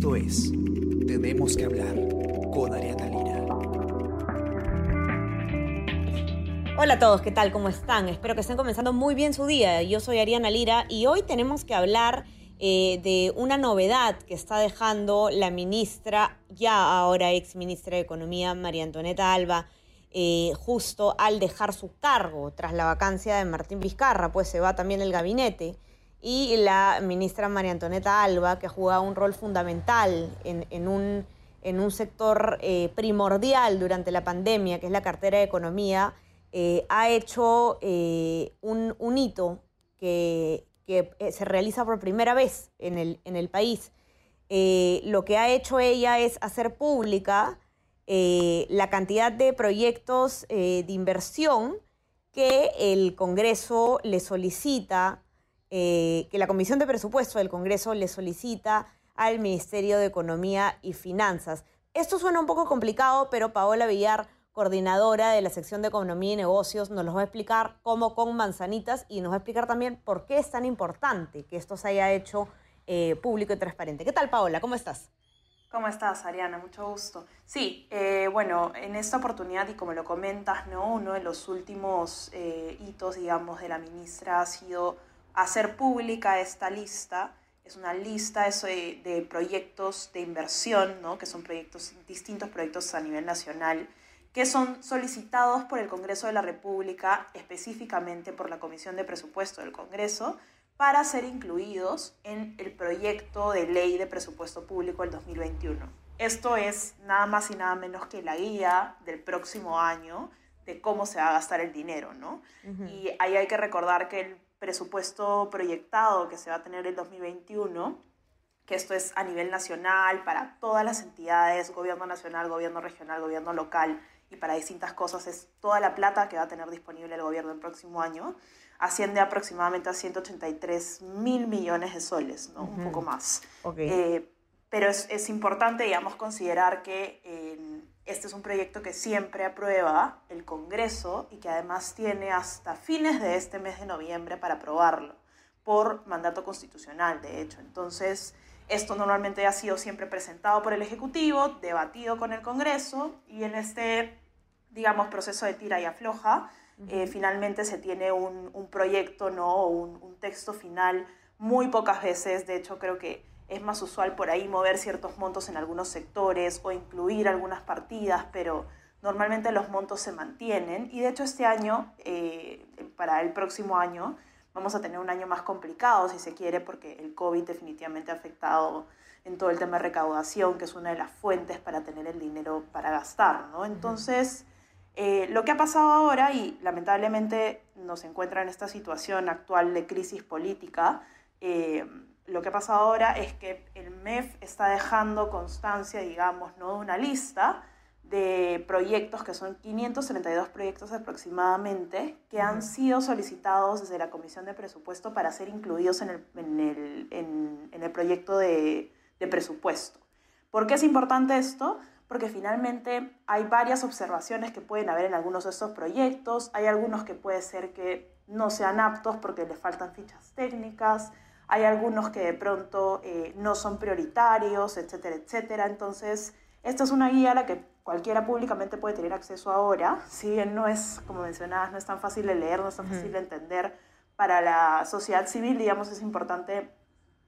Esto es Tenemos que hablar con Ariana Lira. Hola a todos, ¿qué tal? ¿Cómo están? Espero que estén comenzando muy bien su día. Yo soy Ariana Lira y hoy tenemos que hablar eh, de una novedad que está dejando la ministra, ya ahora ex ministra de Economía, María Antonieta Alba, eh, justo al dejar su cargo tras la vacancia de Martín Vizcarra, pues se va también el gabinete y la ministra María Antonieta Alba, que jugado un rol fundamental en, un, en un, sector eh, primordial durante la pandemia, que es la cartera de Economía, eh, ha hecho eh, un, hito que, que, se realiza por primera vez en el, en el país. lo que ha hecho ella es hacer pública la cantidad de proyectos de inversión que el Congreso le solicita eh, que la Comisión de Presupuesto del Congreso le solicita al Ministerio de Economía y Finanzas. Esto suena un poco complicado, pero Paola Villar, coordinadora de la sección de Economía y Negocios, nos lo va a explicar cómo con manzanitas y nos va a explicar también por qué es tan importante que esto se haya hecho eh, público y transparente. ¿Qué tal, Paola? ¿Cómo estás? ¿Cómo estás, Ariana? Mucho gusto. Sí, eh, bueno, en esta oportunidad, y como lo comentas, ¿no? uno de los últimos hitos, digamos, de la ministra ha sido hacer pública esta lista. Es una lista de, de proyectos de inversión, ¿no? que son proyectos, distintos proyectos a nivel nacional, que son solicitados por el Congreso de la República, específicamente por la Comisión de Presupuesto del Congreso, para ser incluidos en el proyecto de ley de presupuesto público del 2021. Esto es nada más y nada menos que la guía del próximo año de cómo se va a gastar el dinero, ¿no? Y ahí hay que recordar que el presupuesto proyectado que se va a tener en 2021, que esto es a nivel nacional para todas las entidades, gobierno nacional, gobierno regional, gobierno local y para distintas cosas, es toda la plata que va a tener disponible el gobierno el próximo año, asciende aproximadamente a 183 mil millones de soles, ¿no? un poco más. Eh, pero es, es, importante, digamos, considerar que este es un proyecto que siempre aprueba el Congreso y que además tiene hasta fines de este mes de noviembre para aprobarlo, por mandato constitucional, de hecho. Entonces, esto normalmente ha sido siempre presentado por el Ejecutivo, debatido con el Congreso y en este, digamos, proceso de tira y afloja, eh, finalmente se tiene un, un proyecto, ¿no? Un, un texto final muy pocas veces, de hecho creo que es más usual por ahí mover ciertos montos en algunos sectores o incluir algunas partidas, pero normalmente los montos se mantienen y de hecho este año, eh, para el próximo año, vamos a tener un año más complicado si se quiere porque el COVID definitivamente ha afectado en todo el tema de recaudación, que es una de las fuentes para tener el dinero para gastar, ¿no? Entonces, eh, lo que ha pasado ahora, y lamentablemente nos encuentra en esta situación actual de crisis política, eh, lo que ha pasado ahora es que el MEF está dejando constancia, digamos, ¿no? una lista de proyectos, que son 532 proyectos aproximadamente, que han sido solicitados desde la Comisión de Presupuesto para ser incluidos en el, en el, en, el proyecto de, de presupuesto. ¿Por qué es importante esto? Porque finalmente hay varias observaciones que pueden haber en algunos de estos proyectos, hay algunos que puede ser que no sean aptos porque les faltan fichas técnicas, hay algunos que de pronto eh, no son prioritarios, etcétera, etcétera. Entonces, esta es una guía a la que cualquiera públicamente puede tener acceso ahora, si bien no es, como mencionabas, no es tan fácil de leer, no es tan fácil de entender. Para la sociedad civil, digamos, es importante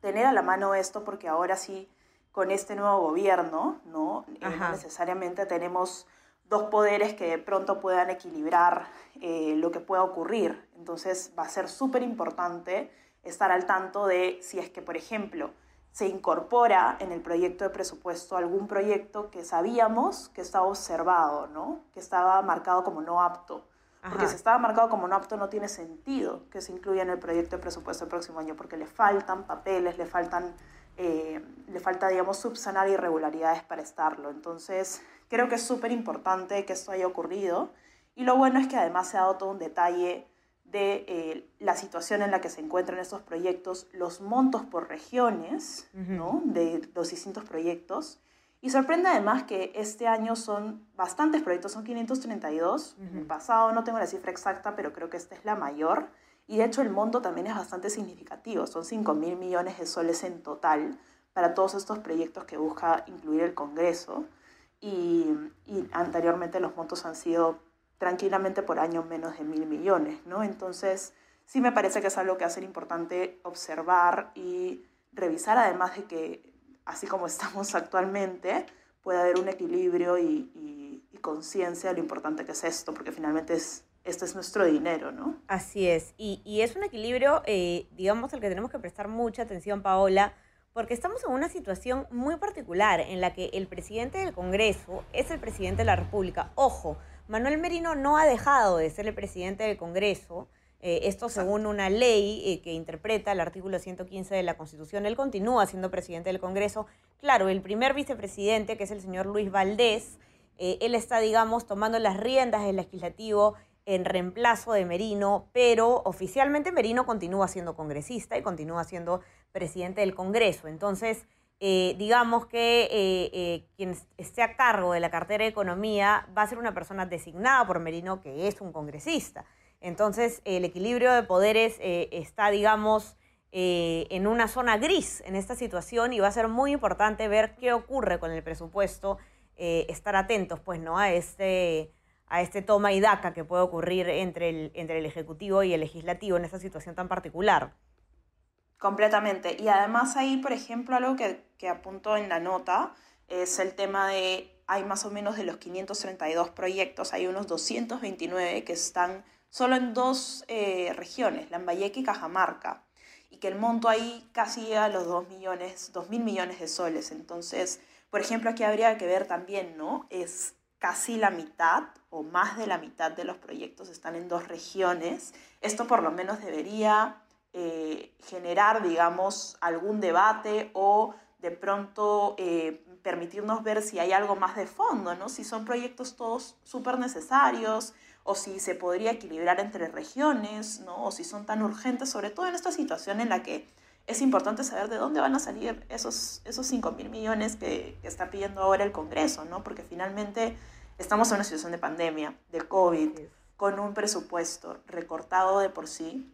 tener a la mano esto porque ahora sí, con este nuevo gobierno, ¿no? Eh, necesariamente tenemos dos poderes que de pronto puedan equilibrar eh, lo que pueda ocurrir. Entonces va a ser súper importante estar al tanto de si es que, por ejemplo, se incorpora en el proyecto de presupuesto algún proyecto que sabíamos que estaba observado, ¿no? que estaba marcado como no apto. Porque si estaba marcado como no apto no tiene sentido que se incluya en el proyecto de presupuesto el próximo año, porque le faltan papeles, le faltan, eh, le falta, digamos, subsanar irregularidades para estarlo. Entonces, creo que es súper importante que esto haya ocurrido. Y lo bueno es que además se ha dado todo un detalle de eh, la situación en la que se encuentran estos proyectos, los montos por regiones ¿no? de los distintos proyectos. Y sorprende además que este año son bastantes proyectos, son 532. En el pasado no tengo la cifra exacta, pero creo que esta es la mayor. Y de hecho el monto también es bastante significativo, son 5 mil millones de soles en total para todos estos proyectos que busca incluir el Congreso. Y, y anteriormente los montos han sido tranquilamente por año menos de mil millones, ¿no? Entonces, sí me parece que es algo que va importante observar y revisar, además de que, así como estamos actualmente, puede haber un equilibrio y, conciencia de lo importante que es esto, porque finalmente es, este es nuestro dinero, ¿no? Así es, y, y es un equilibrio, eh, digamos, al que tenemos que prestar mucha atención, Paola, porque estamos en una situación muy particular en la que el presidente del Congreso es el presidente de la República. Ojo, Manuel Merino no ha dejado de ser el presidente del Congreso. Eh, esto según una ley eh, que interpreta el artículo 115 de la Constitución. Él continúa siendo presidente del Congreso. Claro, el primer vicepresidente, que es el señor Luis Valdés, eh, él está, digamos, tomando las riendas del legislativo en reemplazo de Merino, pero oficialmente Merino continúa siendo congresista y continúa siendo presidente del Congreso. Entonces, eh, digamos que eh, eh, quien esté a cargo de la cartera de Economía va a ser una persona designada por Merino, que es un congresista. Entonces, el equilibrio de poderes está, digamos, en una zona gris en esta situación y va a ser muy importante ver qué ocurre con el presupuesto, estar atentos, pues, ¿no? A este, a este toma y daca que puede ocurrir entre el, entre el Ejecutivo y el Legislativo en esta situación tan particular. Completamente. Y además ahí, por ejemplo, algo que, que apunto en la nota es el tema de, hay más o menos de los 532 proyectos, hay unos 229 que están solo en dos eh, regiones, Lambayeque y Cajamarca, y que el monto ahí casi llega a los 2 millones, 2 mil millones de soles. Entonces, por ejemplo, aquí habría que ver también, ¿no? Es casi la mitad o más de la mitad de los proyectos están en dos regiones. Esto por lo menos debería eh, generar, digamos, algún debate o de pronto eh, permitirnos ver si hay algo más de fondo, ¿no? Si son proyectos todos súper necesarios o si se podría equilibrar entre regiones, ¿no? O si son tan urgentes, sobre todo en esta situación en la que es importante saber de dónde van a salir esos, esos 5 mil millones que, que, está pidiendo ahora el Congreso, ¿no? Porque finalmente estamos en una situación de pandemia, de COVID, con un presupuesto recortado de por sí,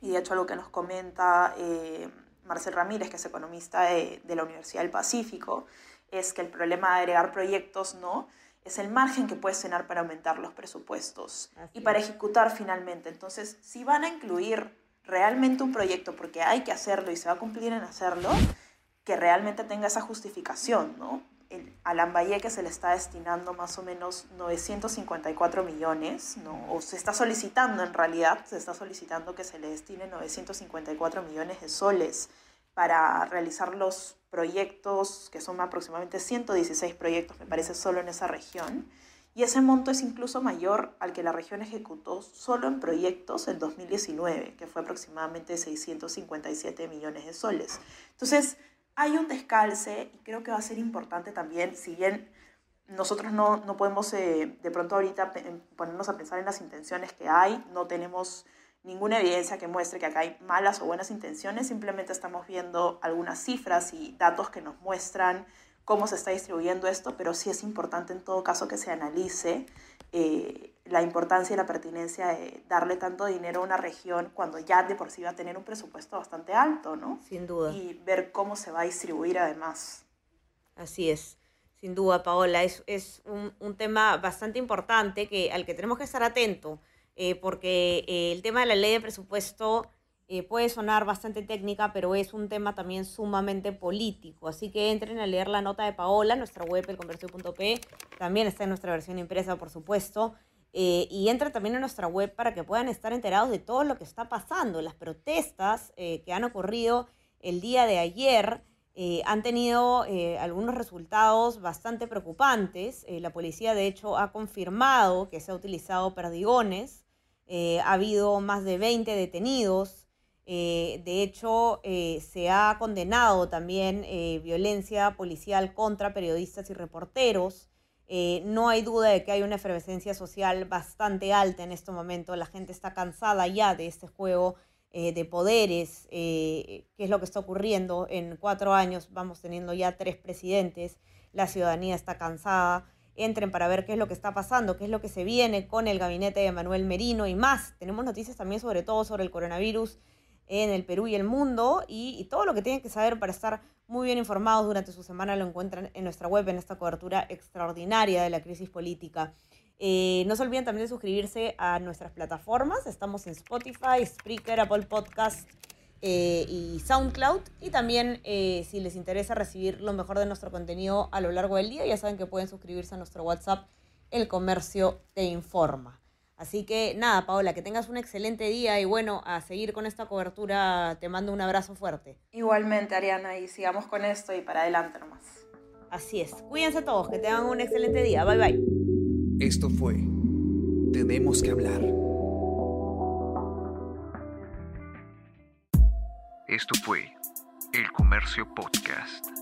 y de hecho algo que nos comenta eh, Marcel Ramírez, que es economista de, la Universidad del Pacífico, es que el problema de agregar proyectos no es el margen que puedes tener para aumentar los presupuestos y para ejecutar finalmente. Entonces, si van a incluir realmente un proyecto porque hay que hacerlo y se va a cumplir en hacerlo, que realmente tenga esa justificación, ¿no? A Lambayeque se le está destinando más o menos 954 millones, ¿no? o se está solicitando en realidad, se está solicitando que se le destine 954 millones de soles para realizar los proyectos, que son aproximadamente 116 proyectos, me parece, solo en esa región. Y ese monto es incluso mayor al que la región ejecutó solo en proyectos en 2019, que fue aproximadamente 657 millones de soles. Entonces, hay un descalce y creo que va a ser importante también, si bien nosotros no, no podemos eh, de pronto ahorita ponernos a pensar en las intenciones que hay, no tenemos ninguna evidencia que muestre que acá hay malas o buenas intenciones, simplemente estamos viendo algunas cifras y datos que nos muestran cómo se está distribuyendo esto, pero sí es importante en todo caso que se analice eh, la importancia y la pertinencia de darle tanto dinero a una región cuando ya de por sí va a tener un presupuesto bastante alto, ¿no? Sin duda. Y ver cómo se va a distribuir además. Así es, sin duda, Paola. Es, es un, un tema bastante importante que, al que tenemos que estar atentos, eh, porque eh, el tema de la ley de presupuesto eh, puede sonar bastante técnica, pero es un tema también sumamente político. Así que entren a leer la nota de Paola, nuestra web, elconversio.p. También está en nuestra versión impresa, por supuesto. Eh, y entren también a nuestra web para que puedan estar enterados de todo lo que está pasando. Las protestas eh, que han ocurrido el día de ayer han tenido algunos resultados bastante preocupantes. la policía, de hecho, ha confirmado que se ha utilizado perdigones. ha habido más de 20 detenidos. Eh, de hecho, eh, se ha condenado también eh, violencia policial contra periodistas y reporteros. no hay duda de que hay una efervescencia social bastante alta en este momento. La gente está cansada ya de este juego de poderes. ¿Qué es lo que está ocurriendo? En cuatro años vamos teniendo ya tres presidentes. La ciudadanía está cansada. Entren para ver qué es lo que está pasando, qué es lo que se viene con el gabinete de Manuel Merino y más. Tenemos noticias también sobre todo sobre el coronavirus en el Perú y el mundo y, todo lo que tienen que saber para estar muy bien informados durante su semana lo encuentran en nuestra web, en esta cobertura extraordinaria de la crisis política. Eh, no se olviden también de suscribirse a nuestras plataformas. Estamos en Spotify, Spreaker, Apple Podcast eh, y SoundCloud. Y también, eh, si les interesa recibir lo mejor de nuestro contenido a lo largo del día, ya saben que pueden suscribirse a nuestro WhatsApp, El Comercio Te Informa. Así que nada, Paola, que tengas un excelente día y bueno, a seguir con esta cobertura, te mando un abrazo fuerte. Igualmente, Ariana, y sigamos con esto y para adelante nomás. Así es. Cuídense todos, que tengan un excelente día. Bye bye. Esto fue Tenemos que hablar. Esto fue El Comercio Podcast.